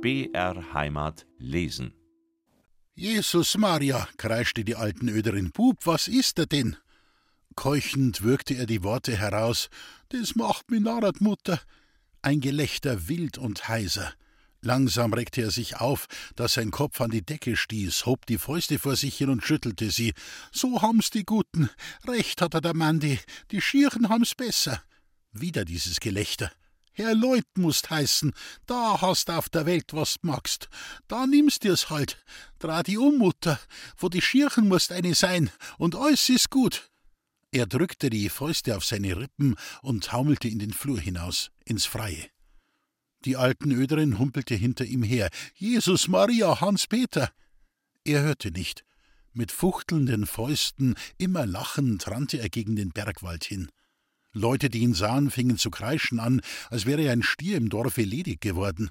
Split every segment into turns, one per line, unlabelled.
BR Heimat lesen.
Jesus Maria, kreischte die alten Öderin, Bub, was ist er denn? Keuchend würgte er die Worte heraus, das macht mi narrat, Mutter. Ein Gelächter wild und heiser. Langsam reckte er sich auf, dass sein Kopf an die Decke stieß, hob die Fäuste vor sich hin und schüttelte sie. So haben's die Guten. Recht hat er der Mandi. Die Schirchen haben's besser. Wieder dieses Gelächter. Herr Leut musst heißen, da hast auf der Welt was magst. Da nimmst dir's halt. Dreh die um, Mutter. Wo die Schirchen musst eine sein, und alles ist gut. Er drückte die Fäuste auf seine Rippen und taumelte in den Flur hinaus, ins Freie. Die alten Öderin humpelte hinter ihm her. Jesus Maria, Hans Peter! Er hörte nicht. Mit fuchtelnden Fäusten, immer lachend, rannte er gegen den Bergwald hin. Leute, die ihn sahen, fingen zu kreischen an, als wäre ein Stier im Dorfe ledig geworden.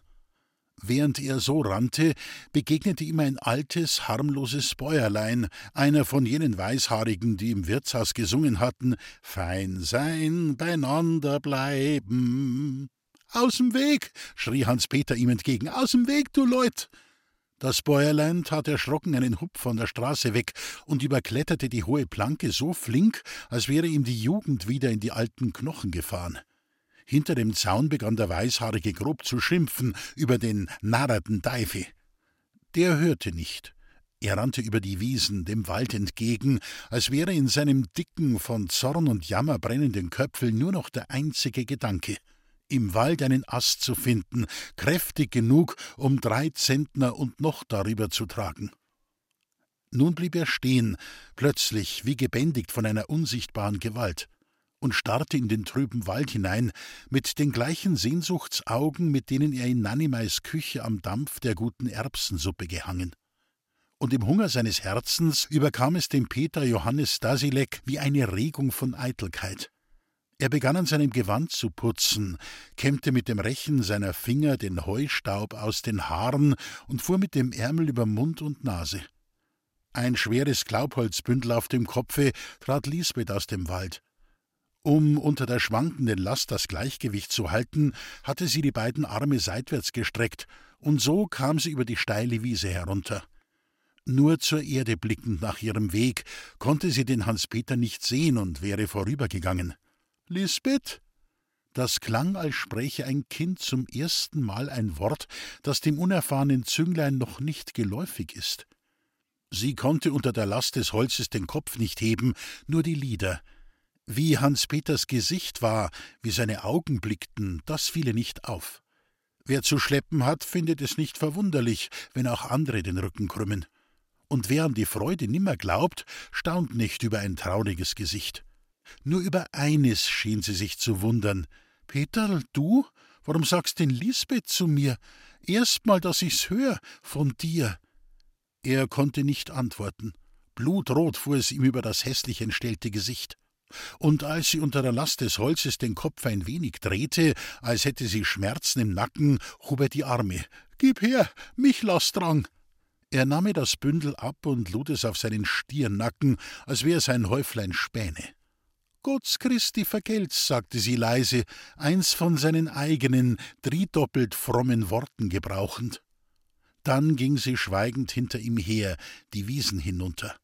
Während er so rannte, begegnete ihm ein altes, harmloses Bäuerlein, einer von jenen Weißhaarigen, die im Wirtshaus gesungen hatten: Fein sein, beieinander bleiben. Aus'm Weg! schrie Hans Peter ihm entgegen. Aus'm Weg, du Leut! Das Bäuerlein tat erschrocken einen Hupf von der Straße weg und überkletterte die hohe Planke so flink, als wäre ihm die Jugend wieder in die alten Knochen gefahren. Hinter dem Zaun begann der Weißhaarige grob zu schimpfen über den narrerten Teifi. Der hörte nicht. Er rannte über die Wiesen dem Wald entgegen, als wäre in seinem dicken, von Zorn und Jammer brennenden Köpfel nur noch der einzige Gedanke – im Wald einen Ast zu finden, kräftig genug, um drei Zentner und noch darüber zu tragen. Nun blieb er stehen, plötzlich wie gebändigt von einer unsichtbaren Gewalt, und starrte in den trüben Wald hinein, mit den gleichen Sehnsuchtsaugen, mit denen er in Nannimeis Küche am Dampf der guten Erbsensuppe gehangen. Und im Hunger seines Herzens überkam es dem Peter Johannes Stasilek wie eine Regung von Eitelkeit. Er begann an seinem Gewand zu putzen, kämmte mit dem Rechen seiner Finger den Heustaub aus den Haaren und fuhr mit dem Ärmel über Mund und Nase. Ein schweres Glaubholzbündel auf dem Kopfe trat Lisbeth aus dem Wald. Um unter der schwankenden Last das Gleichgewicht zu halten, hatte sie die beiden Arme seitwärts gestreckt, und so kam sie über die steile Wiese herunter. Nur zur Erde blickend nach ihrem Weg konnte sie den Hans-Peter nicht sehen und wäre vorübergegangen. Lisbeth? Das klang, als spräche ein Kind zum ersten Mal ein Wort, das dem unerfahrenen Zünglein noch nicht geläufig ist. Sie konnte unter der Last des Holzes den Kopf nicht heben, nur die Lider. Wie Hans Peters Gesicht war, wie seine Augen blickten, das fiele nicht auf. Wer zu schleppen hat, findet es nicht verwunderlich, wenn auch andere den Rücken krümmen. Und wer an die Freude nimmer glaubt, staunt nicht über ein trauriges Gesicht. Nur über eines schien sie sich zu wundern. Peterl, du? Warum sagst denn Lisbeth zu mir? Erstmal, dass ich's hör, von dir. Er konnte nicht antworten. Blutrot fuhr es ihm über das hässlich entstellte Gesicht. Und als sie unter der Last des Holzes den Kopf ein wenig drehte, als hätte sie Schmerzen im Nacken, hob er die Arme. Gib her, mich lass drang. Er nahm ihr das Bündel ab und lud es auf seinen Stirnacken, als wäre es ein Häuflein Späne. Gotts Christi vergelt's, sagte sie leise, eins von seinen eigenen, driedoppelt frommen Worten gebrauchend. Dann ging sie schweigend hinter ihm her, die Wiesen hinunter.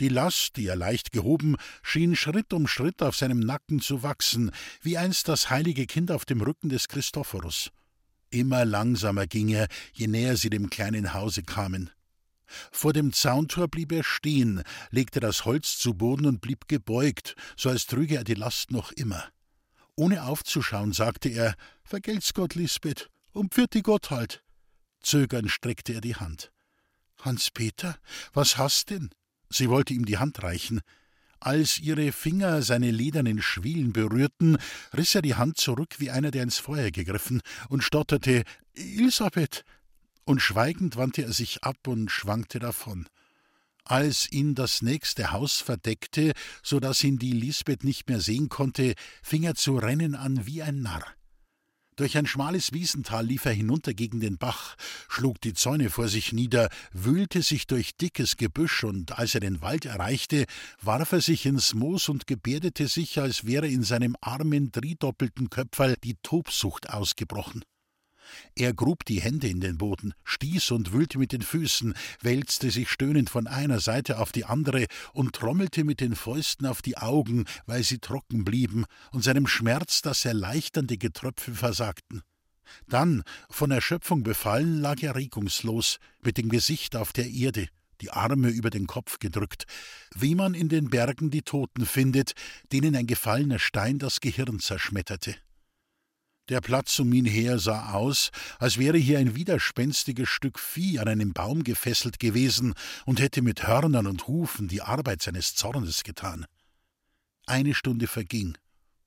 Die Last, die er leicht gehoben, schien Schritt um Schritt auf seinem Nacken zu wachsen, wie einst das heilige Kind auf dem Rücken des Christophorus. Immer langsamer ging er, je näher sie dem kleinen Hause kamen. Vor dem Zauntor blieb er stehen, legte das Holz zu Boden und blieb gebeugt, so als trüge er die Last noch immer. Ohne aufzuschauen, sagte er: Vergelt's Gott, Lisbeth, und pfiat Gott halt. Zögernd streckte er die Hand. Hans-Peter, was hast denn? Sie wollte ihm die Hand reichen. Als ihre Finger seine ledernen Schwielen berührten, riß er die Hand zurück wie einer, der ins Feuer gegriffen, und stotterte: Elisabeth, und schweigend wandte er sich ab und schwankte davon. Als ihn das nächste Haus verdeckte, so dass ihn die Lisbeth nicht mehr sehen konnte, fing er zu rennen an wie ein Narr. Durch ein schmales Wiesental lief er hinunter gegen den Bach, schlug die Zäune vor sich nieder, wühlte sich durch dickes Gebüsch, und als er den Wald erreichte, warf er sich ins Moos und gebärdete sich, als wäre in seinem armen, driedoppelten Köpferl die Tobsucht ausgebrochen. Er grub die Hände in den Boden, stieß und wühlte mit den Füßen, wälzte sich stöhnend von einer Seite auf die andere und trommelte mit den Fäusten auf die Augen, weil sie trocken blieben und seinem Schmerz das erleichternde Getröpfe versagten. Dann, von Erschöpfung befallen, lag er regungslos, mit dem Gesicht auf der Erde, die Arme über den Kopf gedrückt, wie man in den Bergen die Toten findet, denen ein gefallener Stein das Gehirn zerschmetterte. Der Platz um ihn her sah aus, als wäre hier ein widerspenstiges Stück Vieh an einem Baum gefesselt gewesen und hätte mit Hörnern und Hufen die Arbeit seines Zornes getan. Eine Stunde verging,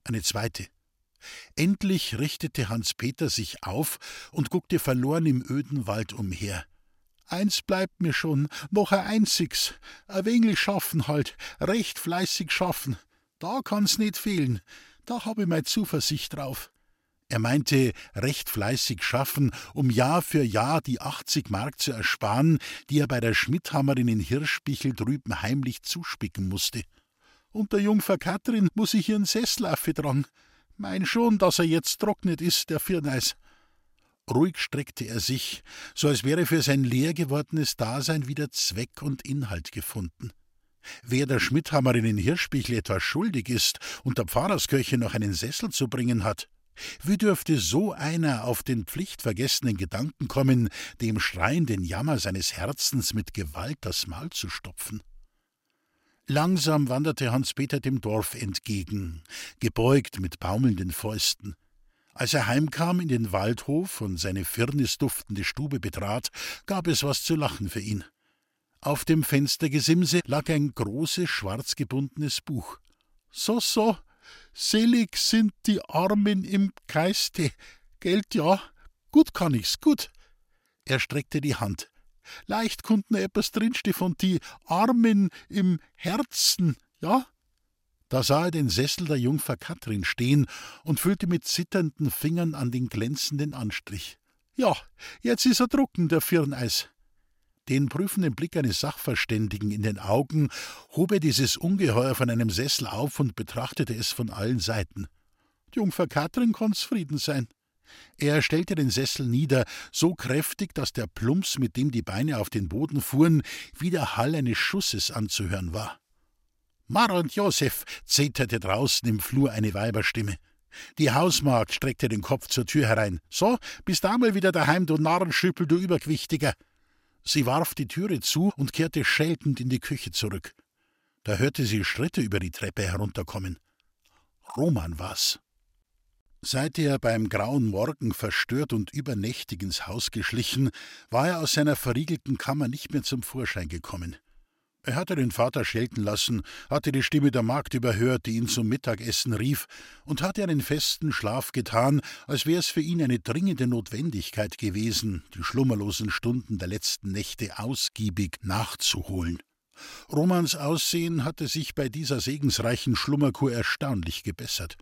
eine zweite. Endlich richtete Hans Peter sich auf und guckte verloren im öden Wald umher. Eins bleibt mir schon, noch ein einziges, ein wenig schaffen halt, recht fleißig schaffen. Da kann's nicht fehlen, da hab ich mei Zuversicht drauf. Er meinte recht fleißig schaffen, um Jahr für Jahr die 80 Mark zu ersparen, die er bei der Schmidthammerin in Hirschbichel drüben heimlich zuspicken musste. Und der Jungfer Katrin muss ich ihren Sessel dran. Mein schon, dass er jetzt trocknet ist, der Firneis. Ruhig streckte er sich, so als wäre für sein leer gewordenes Dasein wieder Zweck und Inhalt gefunden. Wer der Schmidthammerin in Hirschbichel etwas schuldig ist und der Pfarrerskirche noch einen Sessel zu bringen hat, wie dürfte so einer auf den pflichtvergessenen Gedanken kommen, dem schreienden Jammer seines Herzens mit Gewalt das Maul zu stopfen? Langsam wanderte Hans-Peter dem Dorf entgegen, gebeugt mit baumelnden Fäusten. Als er heimkam in den Waldhof und seine firnisduftende Stube betrat, gab es was zu lachen für ihn. Auf dem Fenstergesimse lag ein großes, schwarz gebundenes Buch. So, so, Selig sind die Armen im Geiste. Geld ja, gut kann ich's, gut. Er streckte die Hand. Leicht konnten etwas drinste von die Armen im Herzen, ja? Da sah er den Sessel der Jungfer Katrin stehen und fühlte mit zitternden Fingern an den glänzenden Anstrich. Ja, jetzt ist er drucken, der Firneis. Den prüfenden Blick eines Sachverständigen in den Augen hob er dieses Ungeheuer von einem Sessel auf und betrachtete es von allen Seiten. Die Jungfer Katrin konnt's Frieden sein. Er stellte den Sessel nieder, so kräftig, dass der Plumps, mit dem die Beine auf den Boden fuhren, wie der Hall eines Schusses anzuhören war. Mar und Josef, zeterte draußen im Flur eine Weiberstimme. Die Hausmagd streckte den Kopf zur Tür herein. So, bist einmal wieder daheim, du Narrenschüppel, du Übergewichtiger. Sie warf die Türe zu und kehrte scheltend in die Küche zurück. Da hörte sie Schritte über die Treppe herunterkommen. Roman war's. Seit er beim grauen Morgen verstört und übernächtig ins Haus geschlichen, war er aus seiner verriegelten Kammer nicht mehr zum Vorschein gekommen. Er hatte den Vater schelten lassen, hatte die Stimme der Magd überhört, die ihn zum Mittagessen rief, und hatte einen festen Schlaf getan, als wäre es für ihn eine dringende Notwendigkeit gewesen, die schlummerlosen Stunden der letzten Nächte ausgiebig nachzuholen. Romans Aussehen hatte sich bei dieser segensreichen Schlummerkur erstaunlich gebessert.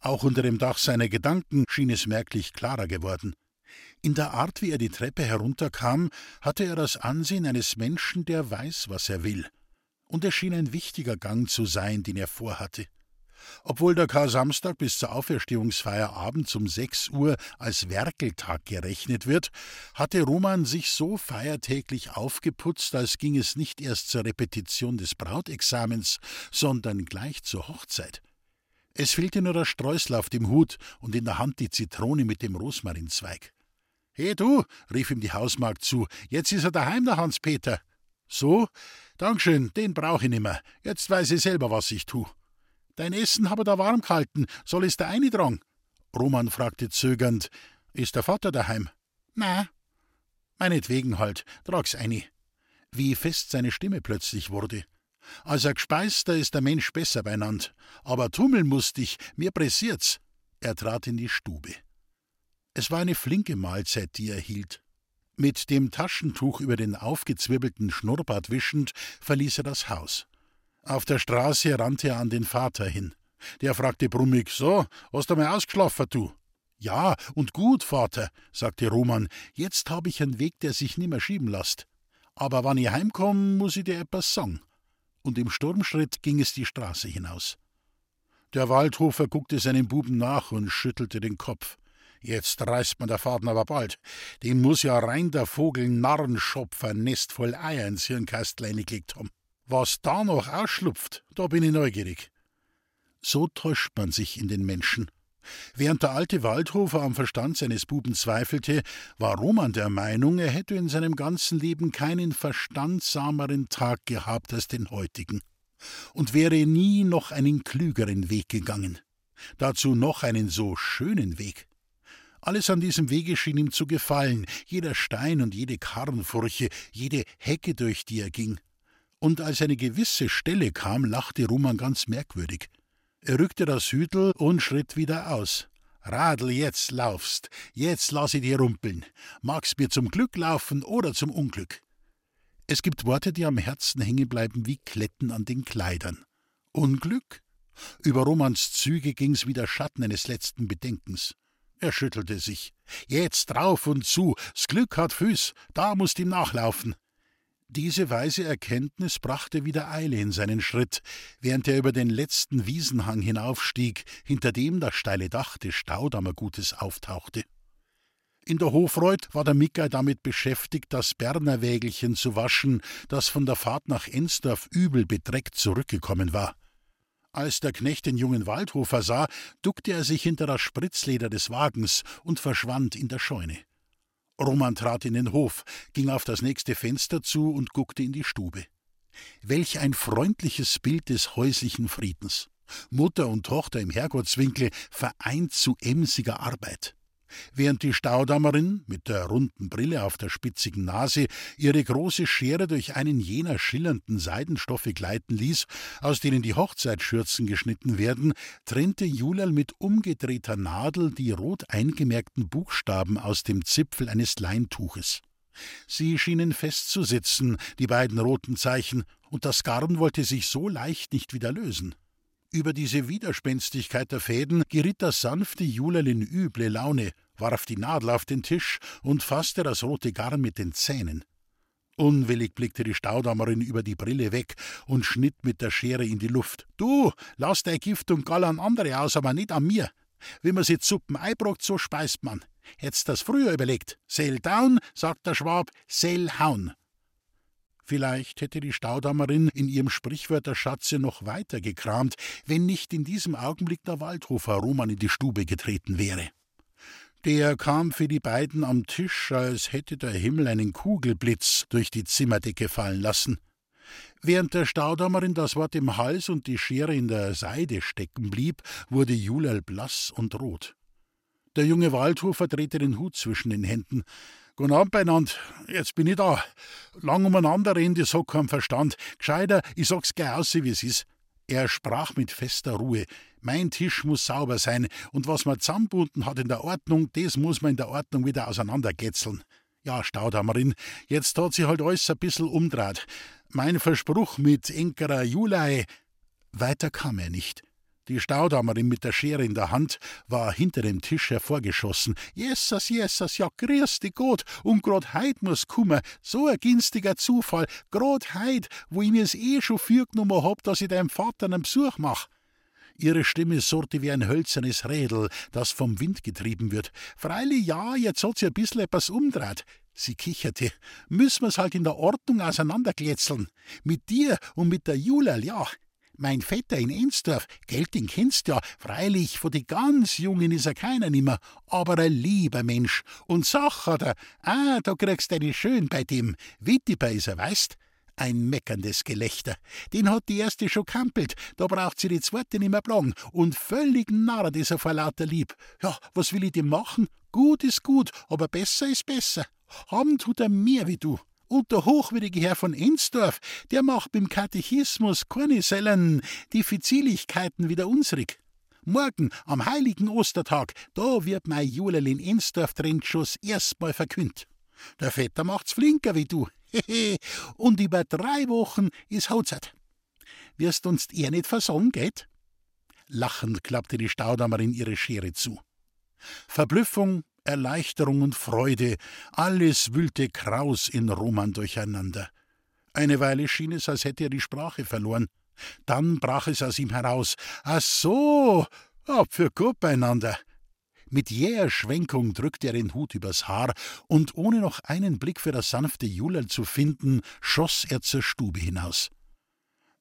Auch unter dem Dach seiner Gedanken schien es merklich klarer geworden. In der Art, wie er die Treppe herunterkam, hatte er das Ansehen eines Menschen, der weiß, was er will. Und es schien ein wichtiger Gang zu sein, den er vorhatte. Obwohl der Kar-Samstag bis zur Auferstehungsfeier abends um sechs Uhr als Werkeltag gerechnet wird, hatte Roman sich so feiertäglich aufgeputzt, als ging es nicht erst zur Repetition des Brautexamens, sondern gleich zur Hochzeit. Es fehlte nur der Streusel auf dem Hut und in der Hand die Zitrone mit dem Rosmarinzweig. He du, rief ihm die Hausmagd zu, jetzt ist er daheim, der Hans-Peter. So? Dankeschön, den brauch ich nimmer. Jetzt weiß ich selber, was ich tu. Dein Essen habe da warm gehalten, soll es der eine drang? Roman fragte zögernd, ist der Vater daheim? Na. Meinetwegen halt, trag's eine. Wie fest seine Stimme plötzlich wurde. Als er gespeist, da ist der Mensch besser beinand. Aber tummeln musst ich, mir pressiert's. Er trat in die Stube. Es war eine flinke Mahlzeit, die er hielt. Mit dem Taschentuch über den aufgezwirbelten Schnurrbart wischend, verließ er das Haus. Auf der Straße rannte er an den Vater hin. Der fragte brummig: So, hast du mal ausgeschlafen, du? Ja, und gut, Vater, sagte Roman. Jetzt hab ich einen Weg, der sich nimmer schieben lasst. Aber wann ich heimkomm, muss ich dir etwas sagen. Und im Sturmschritt ging es die Straße hinaus. Der Waldhofer guckte seinem Buben nach und schüttelte den Kopf. Jetzt reißt man der Faden aber bald. Dem muss ja rein der Vogel Narrenschopfer Nest voll Eier ins Hirnkastlein gelegt haben. Was da noch ausschlupft, da bin ich neugierig. So täuscht man sich in den Menschen. Während der alte Waldhofer am Verstand seines Buben zweifelte, war Roman der Meinung, er hätte in seinem ganzen Leben keinen verstandsameren Tag gehabt als den heutigen und wäre nie noch einen klügeren Weg gegangen. Dazu noch einen so schönen Weg. Alles an diesem Wege schien ihm zu gefallen, jeder Stein und jede Karrenfurche, jede Hecke, durch die er ging. Und als eine gewisse Stelle kam, lachte Roman ganz merkwürdig. Er rückte das Hütel und schritt wieder aus. Radl, jetzt laufst, jetzt lass ich dir rumpeln. Magst mir zum Glück laufen oder zum Unglück. Es gibt Worte, die am Herzen hängen bleiben wie Kletten an den Kleidern. Unglück? Über Romans Züge ging's wie der Schatten eines letzten Bedenkens. Er schüttelte sich. Jetzt drauf und zu, s Glück hat Füß, da musst ihm nachlaufen. Diese weise Erkenntnis brachte wieder Eile in seinen Schritt, während er über den letzten Wiesenhang hinaufstieg, hinter dem das steile Dach des Staudammergutes auftauchte. In der Hofreuth war der Mickey damit beschäftigt, das Berner Wägelchen zu waschen, das von der Fahrt nach Ensdorf übel bedreckt zurückgekommen war. Als der Knecht den jungen Waldhofer sah, duckte er sich hinter das Spritzleder des Wagens und verschwand in der Scheune. Roman trat in den Hof, ging auf das nächste Fenster zu und guckte in die Stube. Welch ein freundliches Bild des häuslichen Friedens. Mutter und Tochter im Herrgottswinkel vereint zu emsiger Arbeit während die Staudammerin mit der runden Brille auf der spitzigen Nase ihre große Schere durch einen jener schillernden Seidenstoffe gleiten ließ, aus denen die Hochzeitsschürzen geschnitten werden, trennte Julial mit umgedrehter Nadel die rot eingemerkten Buchstaben aus dem Zipfel eines Leintuches. Sie schienen festzusitzen, die beiden roten Zeichen, und das Garn wollte sich so leicht nicht wieder lösen. Über diese Widerspenstigkeit der Fäden geriet das sanfte Julerl in üble Laune, warf die Nadel auf den Tisch und fasste das rote Garn mit den Zähnen. Unwillig blickte die Staudammerin über die Brille weg und schnitt mit der Schere in die Luft. Du, lass dein Gift und Gall an andere aus, aber nicht an mir. Wie man sich Suppen einbrockt, so speist man. Hätt's das früher überlegt. Sell down, sagt der Schwab, sell hauen. Vielleicht hätte die Staudammerin in ihrem Sprichwörterschatze noch weiter gekramt, wenn nicht in diesem Augenblick der Waldhofer Roman in die Stube getreten wäre. Der kam für die beiden am Tisch, als hätte der Himmel einen Kugelblitz durch die Zimmerdecke fallen lassen. Während der Staudammerin das Wort im Hals und die Schere in der Seide stecken blieb, wurde Julal blass und rot. Der junge Waldhofer drehte den Hut zwischen den Händen. Guten Abend beinand, jetzt bin ich da. Lang umeinander reden, das hat keinen Verstand. Gescheiter, ich sag's gleich aus, wie es ist. Er sprach mit fester Ruhe. Mein Tisch muss sauber sein, und was man zusammenbunden hat in der Ordnung, das muss man in der Ordnung wieder auseinandergetzeln. Ja, Staudammerin, jetzt hat sich halt alles ein bissel umdraht. Mein Verspruch mit Enkerer Julei. Weiter kam er nicht. Die Staudammerin mit der Schere in der Hand war hinter dem Tisch hervorgeschossen. Jesus, Jesus, ja, grüß dich Gott, und grad heut muss kummer, so ein günstiger Zufall, grad heut, wo ich mir's eh schon fürgenommen hab, dass ich deinem Vater einen Besuch mach. Ihre Stimme surrte wie ein hölzernes Rädel, das vom Wind getrieben wird. Freilich ja, jetzt hat sie ein bissl etwas umdreht. Sie kicherte. Müssen wir's halt in der Ordnung auseinanderkletzeln. Mit dir und mit der Julal, ja. Mein Vetter in Ensdorf, gell, den kennst ja, freilich, von die ganz Jungen is er keiner nimmer, aber ein lieber Mensch. Und Sach hat er, ah, da kriegst eine schön bei dem. Wittiber is er, weißt? Ein meckerndes Gelächter. Den hat die erste schon kampelt, da braucht sie die zweite nimmer plagen. Und völlig narrt is er vor lauter Lieb. Ja, was will ich dem machen? Gut is gut, aber besser is besser. Haben tut er mehr wie du. Und der hochwürdige Herr von Ensdorf, der macht beim Katechismus keine Sellen Diffiziligkeiten wie unsrig. Morgen, am heiligen Ostertag, da wird mein Julel in Ensdorf Trendschuss erstmal verkündet. Der Vetter macht's flinker wie du. Und über drei Wochen ist Hotzeit. Wirst uns er nicht versagen, geht? Lachend klappte die Staudammerin ihre Schere zu. Verblüffung, Erleichterung und Freude, alles wühlte kraus in Roman durcheinander. Eine Weile schien es, als hätte er die Sprache verloren. Dann brach es aus ihm heraus. Ach so, ab für gut beieinander. Mit jäher Schwenkung drückte er den Hut übers Haar, und ohne noch einen Blick für das sanfte Julerl zu finden, schoss er zur Stube hinaus.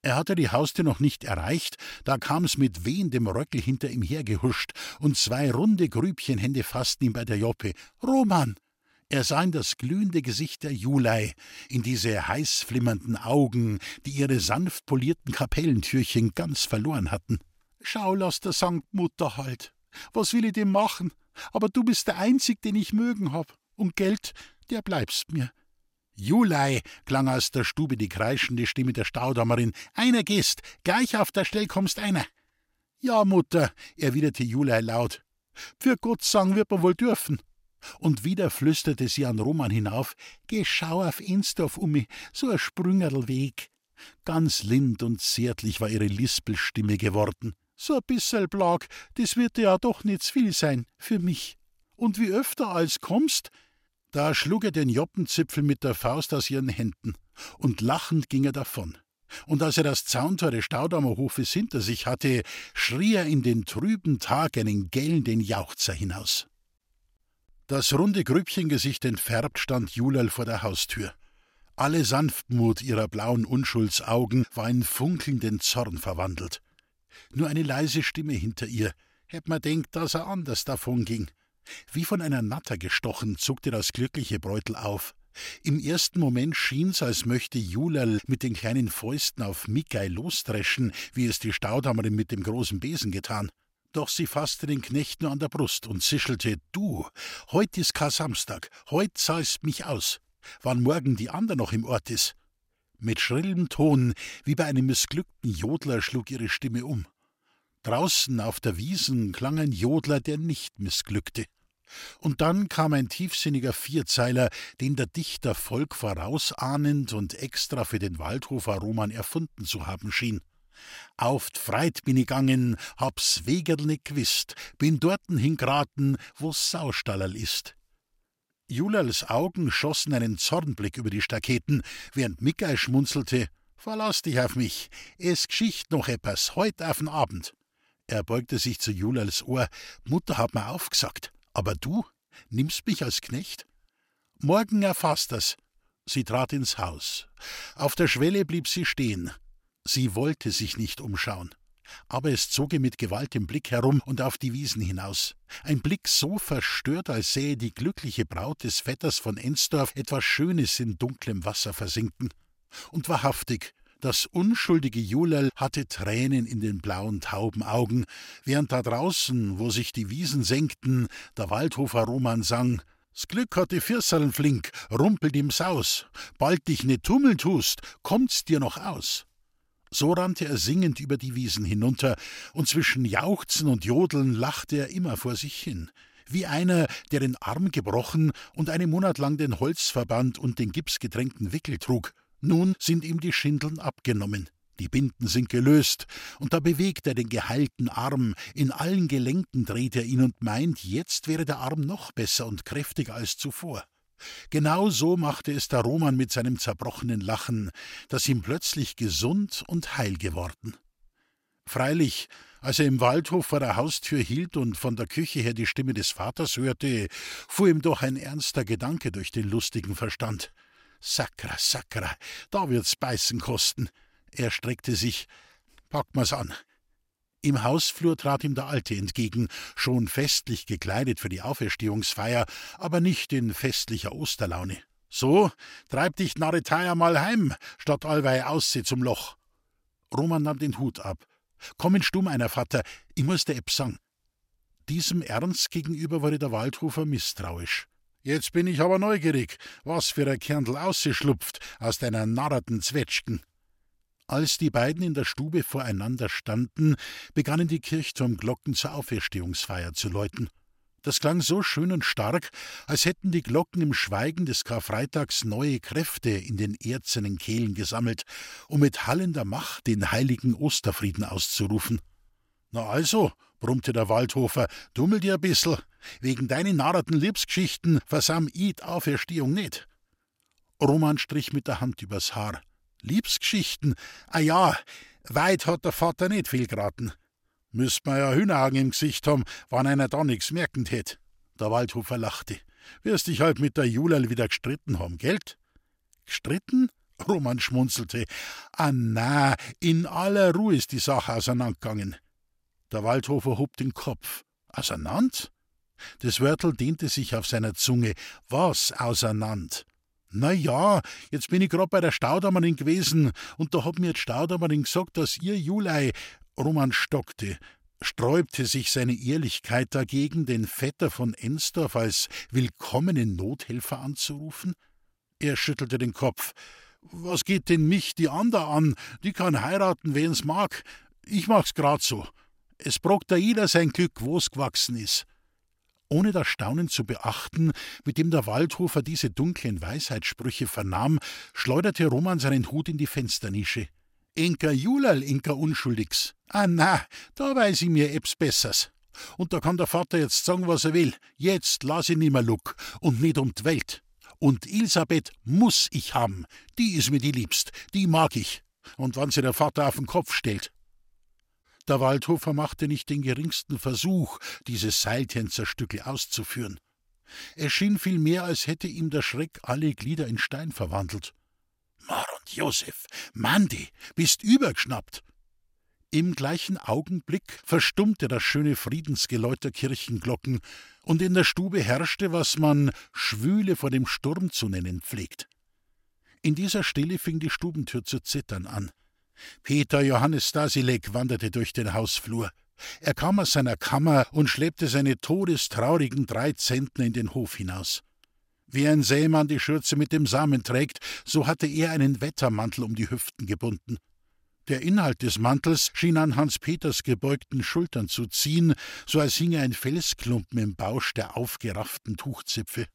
Er hatte die Haustür noch nicht erreicht, da kam's mit wehendem Röckel hinter ihm hergehuscht, und zwei runde Grübchenhände fassten ihn bei der Joppe. Roman! Er sah in das glühende Gesicht der Julei, in diese heiß flimmernden Augen, die ihre sanft polierten Kapellentürchen ganz verloren hatten. Schau, lass der Sankt Mutter halt. Was will ich dem machen? Aber du bist der Einzig, den ich mögen hab. Und Geld, der bleibst mir. Julei, klang aus der Stube die kreischende Stimme der Staudammerin. Einer gehst, gleich auf der Stell kommst einer. Ja, Mutter, erwiderte Julei laut. Für Gott sagen wird man wohl dürfen. Und wieder flüsterte sie an Roman hinauf: Geh schau auf Insdorf um mich, so ein Sprüngerl Weg. Ganz lind und zärtlich war ihre Lispelstimme geworden. So ein bissel Plag, das wird ja doch nicht viel sein für mich. Und wie öfter als kommst, da schlug er den Joppenzipfel mit der Faust aus ihren Händen, und lachend ging er davon. Und als er das Zauntor des Staudammerhofes hinter sich hatte, schrie er in den trüben Tag einen gellenden Jauchzer hinaus. Das runde Grübchengesicht entfärbt stand Julal vor der Haustür. Alle Sanftmut ihrer blauen Unschuldsaugen war in funkelnden Zorn verwandelt. Nur eine leise Stimme hinter ihr. Hätt man denkt, dass er anders davonging. Wie von einer Natter gestochen, zuckte das glückliche Beutel auf. Im ersten Moment schien's, als möchte Julal mit den kleinen Fäusten auf Mikai losdreschen, wie es die Staudammerin mit dem großen Besen getan. Doch sie fasste den Knecht nur an der Brust und zischelte: Du, heut ist kein Samstag, heut zahlst mich aus. Wann morgen die ander noch im Ort is. Mit schrillem Ton, wie bei einem missglückten Jodler, schlug ihre Stimme um. Draußen auf der Wiesen klang ein Jodler, der nicht missglückte. Und dann kam ein tiefsinniger Vierzeiler, den der Dichter Volk vorausahnend und extra für den Waldhofer Roman erfunden zu haben schien. Auf d'Freit bin ich gangen, hab's Wegerl nicht gewusst, bin dorten hingraten, wo's Saustallerl ist. Julerls Augen schossen einen Zornblick über die Staketen, während Mickey schmunzelte: Verlass dich auf mich, es geschicht noch etwas, heut auf'n Abend. Er beugte sich zu Julerls Ohr: Mutter hat mir aufgesagt, aber du nimmst mich als Knecht? Morgen erfasst er's. Sie trat ins Haus. Auf der Schwelle blieb sie stehen. Sie wollte sich nicht umschauen. Aber es zog ihr mit Gewalt den Blick herum und auf die Wiesen hinaus. Ein Blick so verstört, als sähe die glückliche Braut des Vetters von Ensdorf etwas Schönes in dunklem Wasser versinken. Und wahrhaftig, das unschuldige Julerl hatte Tränen in den blauen Taubenaugen, während da draußen, wo sich die Wiesen senkten, der Waldhofer Roman sang: S Glück hat die Vierseln flink, rumpelt im Saus. Bald dich ne Tummel tust, kommt's dir noch aus. So rannte er singend über die Wiesen hinunter, und zwischen Jauchzen und Jodeln lachte er immer vor sich hin, wie einer, der den Arm gebrochen und einen Monat lang den Holzverband und den gipsgetränkten Wickel trug. Nun sind ihm die Schindeln abgenommen. Die Binden sind gelöst, und da bewegt er den geheilten Arm, in allen Gelenken dreht er ihn und meint, jetzt wäre der Arm noch besser und kräftiger als zuvor. Genau so machte es der Roman mit seinem zerbrochenen Lachen, das ihm plötzlich gesund und heil geworden. Freilich, als er im Waldhof vor der Haustür hielt und von der Küche her die Stimme des Vaters hörte, fuhr ihm doch ein ernster Gedanke durch den lustigen Verstand. Sakra, sakra, da wird's beißen kosten. Er streckte sich. Pack mal's an. Im Hausflur trat ihm der Alte entgegen, schon festlich gekleidet für die Auferstehungsfeier, aber nicht in festlicher Osterlaune. So, treib dich Narreteier mal heim, statt allweil ausseh zum Loch. Roman nahm den Hut ab. Komm in Stumm einer, Vater, ich muss der sagen. Diesem Ernst gegenüber wurde der Waldhofer misstrauisch. Jetzt bin ich aber neugierig, was für ein Kerndl ausgeschlupft aus deiner narreten Zwetschgen. Als die beiden in der Stube voreinander standen, begannen die Kirchturmglocken zur Auferstehungsfeier zu läuten. Das klang so schön und stark, als hätten die Glocken im Schweigen des Karfreitags neue Kräfte in den erzenen Kehlen gesammelt, um mit hallender Macht den heiligen Osterfrieden auszurufen. Na also, brummte der Waldhofer, dummel dir ein bissel. Wegen deinen narrten Liebsgeschichten versam i Auferstehung nicht. Roman strich mit der Hand übers Haar. Liebsgeschichten? Ah ja, weit hat der Vater nicht viel geraten. Müsst man ja Hühneraugen im Gesicht haben, wann einer da nix merken tät. Der Waldhofer lachte. Wirst dich halt mit der Julerl wieder gestritten haben, gelt? Gestritten? Roman schmunzelte. Ah na, in aller Ruhe ist die Sache auseinandergegangen. Der Waldhofer hob den Kopf. Auseinander? Das Wörtel dehnte sich auf seiner Zunge. Was auseinander? Na ja, jetzt bin ich grad bei der Staudammerin gewesen und da hat mir die Staudammerin gesagt, dass ihr Julei. Roman stockte, sträubte sich seine Ehrlichkeit dagegen, den Vetter von Ensdorf als willkommenen Nothelfer anzurufen? Er schüttelte den Kopf. Was geht denn mich die ander an? Die kann heiraten, wen's mag. Ich mach's grad so. Es brockt da jeder sein Glück, wo's gewachsen is. Ohne das Staunen zu beachten, mit dem der Waldhofer diese dunklen Weisheitssprüche vernahm, schleuderte Roman seinen Hut in die Fensternische. Enker Julerl, Enker Unschuldigs. Ah na, da weiß ich mir ebs Bessers. Und da kann der Vater jetzt sagen, was er will. Jetzt lass ich nimmer Luck und nicht um die Welt. Und Elisabeth muss ich haben. Die ist mir die liebst. Die mag ich. Und wann sie der Vater auf den Kopf stellt. Der Waldhofer machte nicht den geringsten Versuch, dieses Seiltänzerstücke auszuführen. Es schien vielmehr, als hätte ihm der Schreck alle Glieder in Stein verwandelt. Mar und Josef, Mandi, bist übergeschnappt. Im gleichen Augenblick verstummte das schöne Friedensgeläut der Kirchenglocken, und in der Stube herrschte, was man Schwüle vor dem Sturm zu nennen pflegt. In dieser Stille fing die Stubentür zu zittern an. Peter Johannes Stasilek wanderte durch den Hausflur. Er kam aus seiner Kammer und schleppte seine todestraurigen drei Zentner in den Hof hinaus. Wie ein Sämann die Schürze mit dem Samen trägt, so hatte er einen Wettermantel um die Hüften gebunden. Der Inhalt des Mantels schien an Hans Peters gebeugten Schultern zu ziehen, so als hinge ein Felsklumpen im Bausch der aufgerafften Tuchzipfel.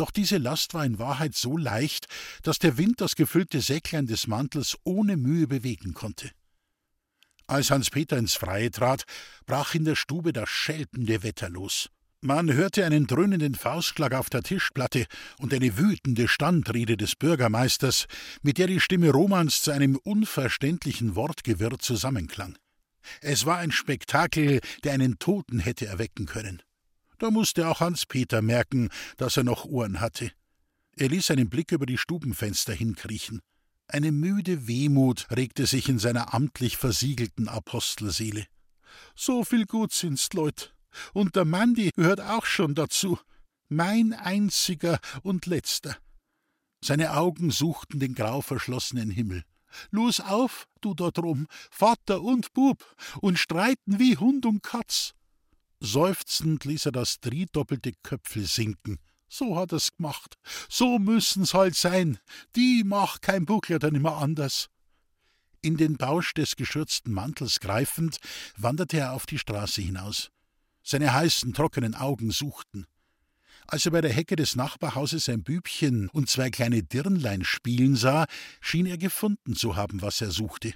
Doch diese Last war in Wahrheit so leicht, dass der Wind das gefüllte Säcklein des Mantels ohne Mühe bewegen konnte. Als Hans Peter ins Freie trat, brach in der Stube das scheltende Wetter los. Man hörte einen dröhnenden Faustschlag auf der Tischplatte und eine wütende Standrede des Bürgermeisters, mit der die Stimme Romans zu einem unverständlichen Wortgewirr zusammenklang. Es war ein Spektakel, der einen Toten hätte erwecken können. Da musste auch Hans Peter merken, dass er noch Ohren hatte. Er ließ einen Blick über die Stubenfenster hinkriechen. Eine müde Wehmut regte sich in seiner amtlich versiegelten Apostelseele. So viel gut sind's, Leut. Und der Mandi gehört auch schon dazu. Mein einziger und letzter. Seine Augen suchten den grau verschlossenen Himmel. Los auf, du dort rum, Vater und Bub, und streiten wie Hund und Katz. Seufzend ließ er das driedoppelte Köpfel sinken. So hat er's gemacht. So müssen's halt sein. Die macht kein Buckler dann immer anders. In den Bausch des geschürzten Mantels greifend, wanderte er auf die Straße hinaus. Seine heißen, trockenen Augen suchten. Als er bei der Hecke des Nachbarhauses ein Bübchen und zwei kleine Dirnlein spielen sah, schien er gefunden zu haben, was er suchte.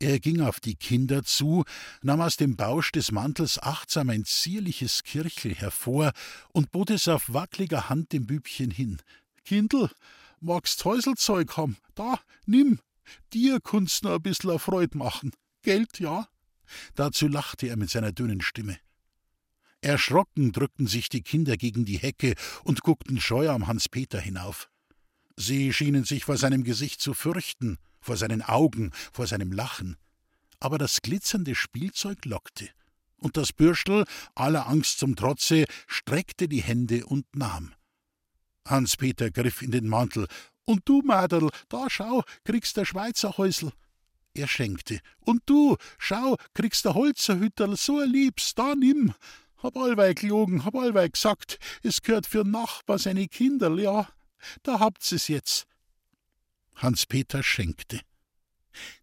Er ging auf die Kinder zu, nahm aus dem Bausch des Mantels achtsam ein zierliches Kirchel hervor und bot es auf wackliger Hand dem Bübchen hin. Kindl, magst Häuselzeug haben? Da, nimm. Dir kunst nur ein bissl Freud machen. Geld, ja? Dazu lachte er mit seiner dünnen Stimme. Erschrocken drückten sich die Kinder gegen die Hecke und guckten scheu am Hans Peter hinauf. Sie schienen sich vor seinem Gesicht zu fürchten, vor seinen Augen, vor seinem Lachen. Aber das glitzernde Spielzeug lockte, und das Bürschel, aller Angst zum Trotze, streckte die Hände und nahm. Hans-Peter griff in den Mantel. Und du, Maderl, da schau, kriegst der Schweizer Häusl. Er schenkte. Und du, schau, kriegst der Holzerhütterl, so ein Liebs, da nimm. Hab allweil gelogen, hab allweil gesagt, es gehört für Nachbar seine Kinderl, ja. Da habt's es jetzt. Hans-Peter schenkte.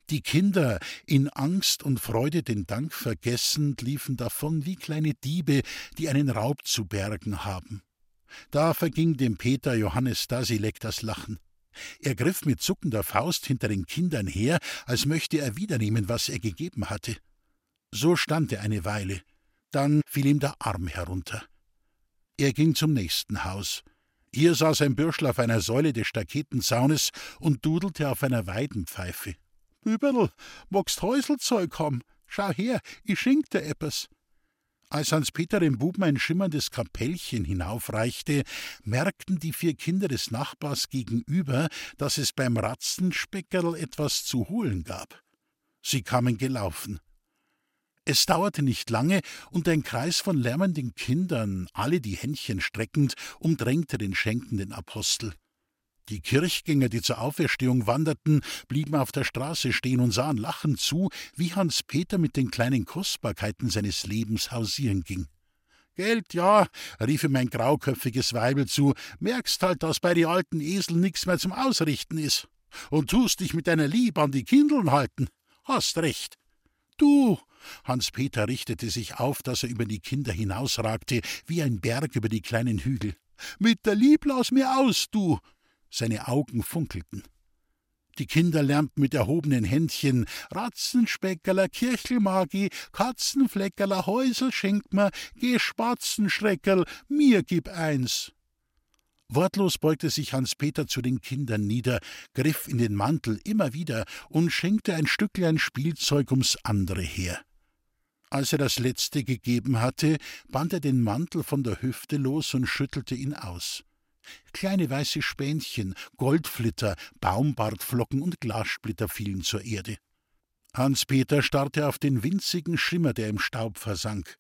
Die Kinder, in Angst und Freude den Dank vergessend, liefen davon wie kleine Diebe, die einen Raub zu bergen haben. Da verging dem Peter Johannes Stasilek das Lachen. Er griff mit zuckender Faust hinter den Kindern her, als möchte er wiedernehmen, was er gegeben hatte. So stand er eine Weile, dann fiel ihm der Arm herunter. Er ging zum nächsten Haus. Hier saß ein Bürschel auf einer Säule des Staketenzaunes und dudelte auf einer Weidenpfeife. Büberl, magst Häuselzeug haben? Schau her, ich schenk dir etwas. Als Hans-Peter dem Buben ein schimmerndes Kapellchen hinaufreichte, merkten die vier Kinder des Nachbars gegenüber, dass es beim Ratzenspeckerl etwas zu holen gab. Sie kamen gelaufen. Es dauerte nicht lange, und ein Kreis von lärmenden Kindern, alle die Händchen streckend, umdrängte den schenkenden Apostel. Die Kirchgänger, die zur Auferstehung wanderten, blieben auf der Straße stehen und sahen lachend zu, wie Hans Peter mit den kleinen Kostbarkeiten seines Lebens hausieren ging. Geld, ja, rief ihm ein grauköpfiges Weibel zu, merkst halt, dass bei die alten Esel nix mehr zum Ausrichten is. Und tust dich mit deiner Lieb an die Kindeln halten. Hast recht. Du! Hans Peter richtete sich auf, dass er über die Kinder hinausragte, wie ein Berg über die kleinen Hügel. Mit der Lieb lass mir aus, du! Seine Augen funkelten. Die Kinder lärmten mit erhobenen Händchen Ratzenspeckerler, Kirchelmagi, Katzenfleckerler, Häusel schenk mir, mir gib eins. Wortlos beugte sich Hans-Peter zu den Kindern nieder, griff in den Mantel immer wieder und schenkte ein Stücklein Spielzeug ums andere her. Als er das letzte gegeben hatte, band er den Mantel von der Hüfte los und schüttelte ihn aus. Kleine weiße Spänchen, Goldflitter, Baumbartflocken und Glassplitter fielen zur Erde. Hans-Peter starrte auf den winzigen Schimmer, der im Staub versank.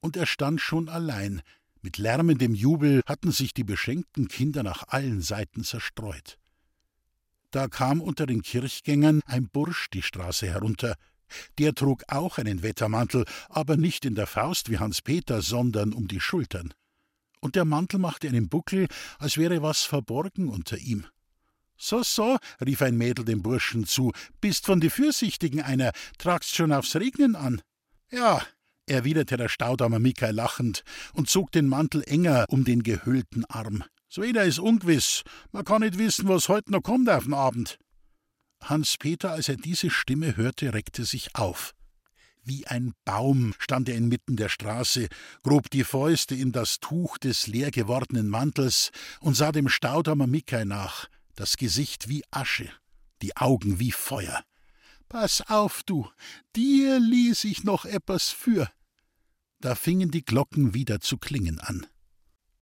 Und er stand schon allein. Mit lärmendem Jubel hatten sich die beschenkten Kinder nach allen Seiten zerstreut. Da kam unter den Kirchgängern ein Bursch die Straße herunter. Der trug auch einen Wettermantel, aber nicht in der Faust wie Hans Peter, sondern um die Schultern und der Mantel machte einen Buckel, als wäre was verborgen unter ihm. So, so, rief ein Mädel dem Burschen zu, bist von die Fürsichtigen einer, tragst schon aufs Regnen an. Ja, erwiderte der Staudammer Michael lachend und zog den Mantel enger um den gehüllten Arm. So jeder ist ungewiss, man kann nicht wissen, was heute noch kommt auf den Abend. Hans Peter, als er diese Stimme hörte, reckte sich auf. Wie ein Baum stand er inmitten der Straße, grub die Fäuste in das Tuch des leer gewordenen Mantels und sah dem Staudammer Mikai nach, das Gesicht wie Asche, die Augen wie Feuer. Pass auf, du, dir ließ ich noch etwas für. Da fingen die Glocken wieder zu klingen an.